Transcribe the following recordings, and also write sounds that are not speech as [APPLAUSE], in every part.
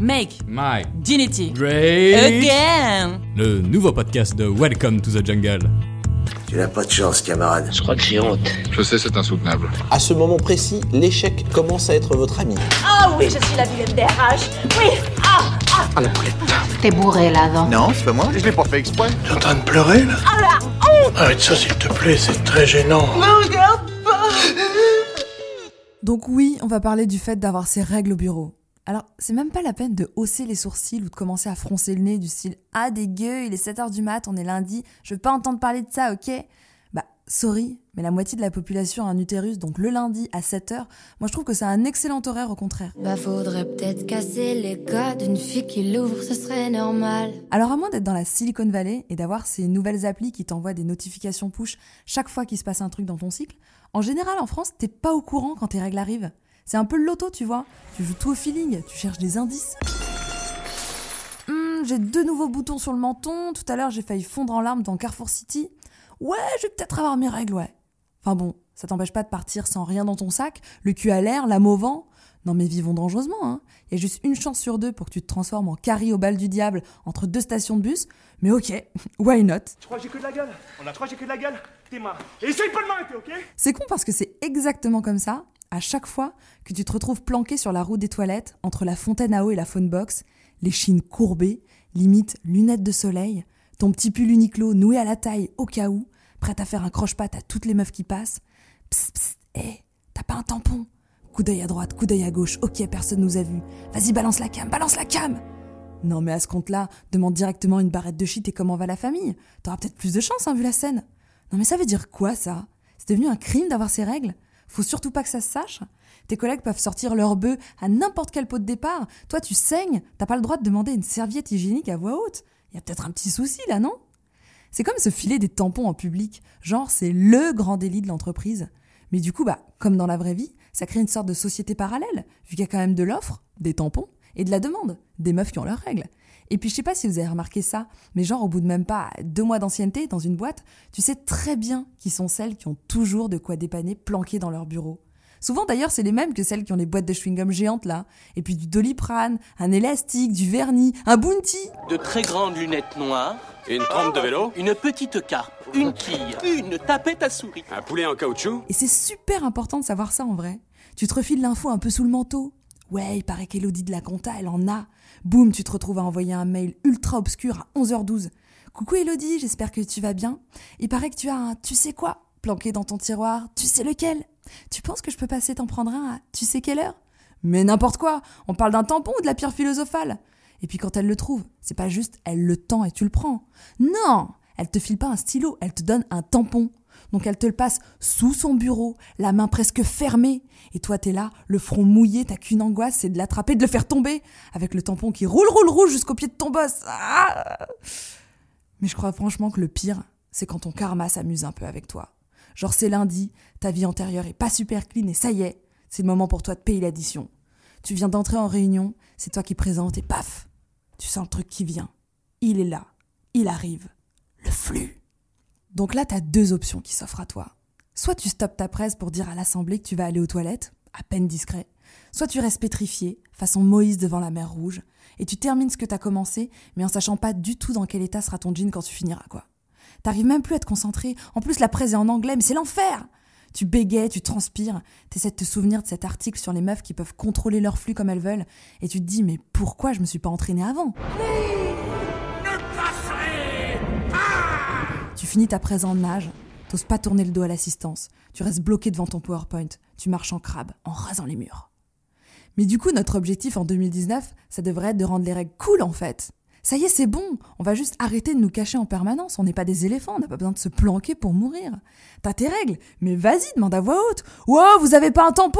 Make Mike, Dignity Great, Again le nouveau podcast de Welcome to the Jungle. Tu n'as pas de chance, camarade. Je crois que j'ai honte. Je sais, c'est insoutenable. À ce moment précis, l'échec commence à être votre ami. Ah oui, je suis la vilaine des RH. Oui, ah, ah, T'es bourré là-dedans. Non, c'est pas moi. Je l'ai pas fait exprès. T'es en train de pleurer là? Ah la honte Arrête ça s'il te plaît, c'est très gênant. Me regarde pas Donc oui, on va parler du fait d'avoir ses règles au bureau. Alors, c'est même pas la peine de hausser les sourcils ou de commencer à froncer le nez du style Ah dégueu, il est 7h du mat, on est lundi, je veux pas entendre parler de ça, ok? Bah, sorry, mais la moitié de la population a un utérus, donc le lundi à 7h, moi je trouve que c'est un excellent horaire au contraire. Bah faudrait peut-être casser les codes d'une fille qui l'ouvre, ce serait normal. Alors à moins d'être dans la Silicon Valley et d'avoir ces nouvelles applis qui t'envoient des notifications push chaque fois qu'il se passe un truc dans ton cycle, en général en France, t'es pas au courant quand tes règles arrivent. C'est un peu le loto, tu vois. Tu joues tout au feeling, tu cherches des indices. Hmm, j'ai deux nouveaux boutons sur le menton. Tout à l'heure, j'ai failli fondre en larmes dans Carrefour City. Ouais, je vais peut-être avoir mes règles, ouais. Enfin bon, ça t'empêche pas de partir sans rien dans ton sac, le cul à l'air, l'âme au vent. Non mais vivons dangereusement, hein. Il y a juste une chance sur deux pour que tu te transformes en Carrie au bal du diable entre deux stations de bus. Mais ok, [LAUGHS] why not? Tu crois que j'ai que de la gueule? On a trois j'ai que de la gueule? T'es marre. Et essaye pas de m'arrêter, ok? C'est con parce que c'est exactement comme ça, à chaque fois que tu te retrouves planqué sur la roue des toilettes, entre la fontaine à eau et la phone box, les chines courbées, limite lunettes de soleil, ton petit pull Uniqlo noué à la taille au cas où, prête à faire un croche-patte à toutes les meufs qui passent. Psst, psst, hé, t'as pas un tampon? Coup d'œil à droite, coup d'œil à gauche, ok, personne nous a vus. Vas-y, balance la cam, balance la cam Non mais à ce compte-là, demande directement une barrette de shit et comment va la famille T'auras peut-être plus de chance, hein, vu la scène. Non mais ça veut dire quoi, ça? C'est devenu un crime d'avoir ces règles? Faut surtout pas que ça se sache. Tes collègues peuvent sortir leur bœuf à n'importe quel pot de départ. Toi, tu saignes, t'as pas le droit de demander une serviette hygiénique à voix haute. Il y a peut-être un petit souci là, non? C'est comme se filer des tampons en public. Genre, c'est le grand délit de l'entreprise. Mais du coup, bah, comme dans la vraie vie, ça crée une sorte de société parallèle, vu qu'il y a quand même de l'offre, des tampons, et de la demande, des meufs qui ont leurs règles. Et puis je sais pas si vous avez remarqué ça, mais genre au bout de même pas deux mois d'ancienneté dans une boîte, tu sais très bien qui sont celles qui ont toujours de quoi dépanner planquées dans leur bureau. Souvent d'ailleurs c'est les mêmes que celles qui ont les boîtes de chewing-gum géantes là, et puis du doliprane, un élastique, du vernis, un bounty. De très grandes lunettes noires. Une trempe de vélo Une petite carpe. Une quille. Une tapette à souris. Un poulet en caoutchouc Et c'est super important de savoir ça en vrai. Tu te refiles l'info un peu sous le manteau. Ouais, il paraît qu'Elodie de la compta, elle en a. Boum, tu te retrouves à envoyer un mail ultra obscur à 11h12. Coucou Elodie, j'espère que tu vas bien. Il paraît que tu as un tu sais quoi planqué dans ton tiroir. Tu sais lequel? Tu penses que je peux passer t'en prendre un à tu sais quelle heure? Mais n'importe quoi On parle d'un tampon ou de la pierre philosophale Et puis quand elle le trouve, c'est pas juste elle le tend et tu le prends. Non Elle te file pas un stylo, elle te donne un tampon. Donc elle te le passe sous son bureau, la main presque fermée. Et toi, t'es là, le front mouillé, t'as qu'une angoisse, c'est de l'attraper, de le faire tomber, avec le tampon qui roule, roule, roule jusqu'au pied de ton boss. Ah Mais je crois franchement que le pire, c'est quand ton karma s'amuse un peu avec toi. Genre c'est lundi, ta vie antérieure est pas super clean et ça y est, c'est le moment pour toi de payer l'addition. Tu viens d'entrer en réunion, c'est toi qui présente et paf, tu sens le truc qui vient. Il est là, il arrive, le flux. Donc là, t'as deux options qui s'offrent à toi. Soit tu stoppes ta presse pour dire à l'Assemblée que tu vas aller aux toilettes, à peine discret, soit tu restes pétrifié, façon Moïse devant la mer rouge, et tu termines ce que t'as commencé, mais en sachant pas du tout dans quel état sera ton jean quand tu finiras, quoi. T'arrives même plus à te concentrer, en plus la presse est en anglais, mais c'est l'enfer! Tu bégayes, tu transpires, t'essaies de te souvenir de cet article sur les meufs qui peuvent contrôler leur flux comme elles veulent, et tu te dis, mais pourquoi je me suis pas entraînée avant? Tu finis ta presse en nage, t'oses pas tourner le dos à l'assistance, tu restes bloqué devant ton PowerPoint, tu marches en crabe, en rasant les murs. Mais du coup, notre objectif en 2019, ça devrait être de rendre les règles cool en fait. Ça y est, c'est bon, on va juste arrêter de nous cacher en permanence, on n'est pas des éléphants, on n'a pas besoin de se planquer pour mourir. T'as tes règles, mais vas-y, demande à voix haute. Wow, vous avez pas un tampon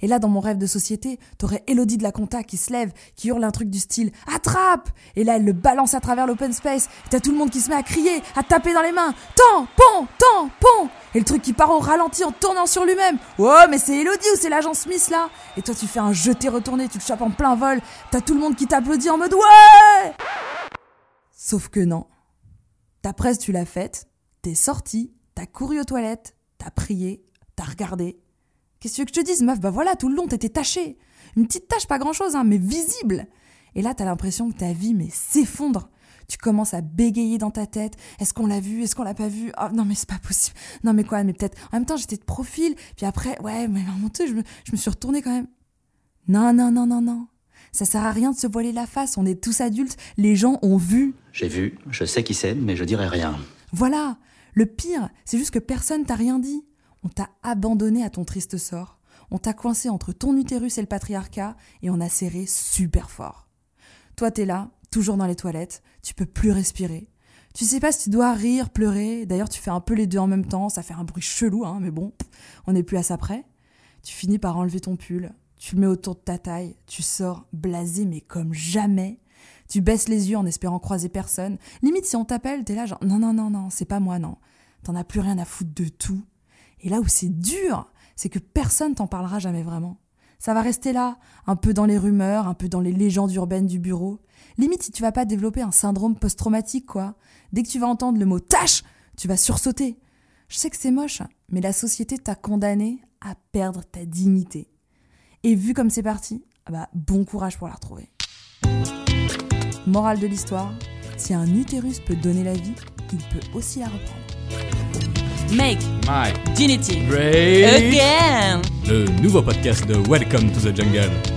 et là, dans mon rêve de société, t'aurais Elodie de la compta qui se lève, qui hurle un truc du style Attrape Et là, elle le balance à travers l'open space. T'as tout le monde qui se met à crier, à taper dans les mains Tampon Tampon Et le truc qui part au ralenti en tournant sur lui-même. Oh, mais c'est Elodie ou c'est l'agent Smith là? Et toi, tu fais un jeté retourné, tu te chopes en plein vol. T'as tout le monde qui t'applaudit en mode Ouais Sauf que non. Ta presse, tu l'as faite, t'es sorti, t'as couru aux toilettes, t'as prié, t'as regardé, Qu'est-ce que je te dise, meuf? Bah voilà, tout le long, t'étais tachée. Une petite tache, pas grand-chose, hein, mais visible. Et là, t'as l'impression que ta vie, mais s'effondre. Tu commences à bégayer dans ta tête. Est-ce qu'on l'a vu? Est-ce qu'on l'a pas vu? Oh non, mais c'est pas possible. Non, mais quoi? Mais peut-être. En même temps, j'étais de profil. Puis après, ouais, mais mon Dieu, je me, je me suis retournée quand même. Non, non, non, non, non. Ça sert à rien de se voiler la face. On est tous adultes. Les gens ont vu. J'ai vu, je sais qui c'est, mais je dirai rien. Voilà. Le pire, c'est juste que personne t'a rien dit. On t'a abandonné à ton triste sort. On t'a coincé entre ton utérus et le patriarcat et on a serré super fort. Toi, t'es là, toujours dans les toilettes, tu peux plus respirer. Tu sais pas si tu dois rire, pleurer. D'ailleurs, tu fais un peu les deux en même temps. Ça fait un bruit chelou, hein, mais bon, on n'est plus à ça près. Tu finis par enlever ton pull. Tu le mets autour de ta taille. Tu sors blasé, mais comme jamais. Tu baisses les yeux en espérant croiser personne. Limite, si on t'appelle, t'es là genre non, non, non, non, c'est pas moi, non. T'en as plus rien à foutre de tout. Et là où c'est dur, c'est que personne t'en parlera jamais vraiment. Ça va rester là, un peu dans les rumeurs, un peu dans les légendes urbaines du bureau. Limite, si tu vas pas développer un syndrome post-traumatique, quoi. Dès que tu vas entendre le mot tâche, tu vas sursauter. Je sais que c'est moche, mais la société t'a condamné à perdre ta dignité. Et vu comme c'est parti, ah bah bon courage pour la retrouver. Morale de l'histoire, si un utérus peut donner la vie, il peut aussi la reprendre. Make My Dignity Great Again Le nouveau podcast de Welcome to the Jungle.